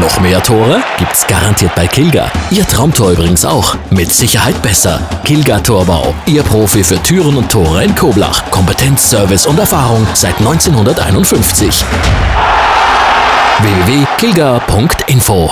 Noch mehr Tore gibt's garantiert bei Kilga. Ihr Traumtor übrigens auch. Mit Sicherheit besser. Kilga Torbau. Ihr Profi für Türen und Tore in Koblach. Kompetenz, Service und Erfahrung seit 1951. www.kilga.info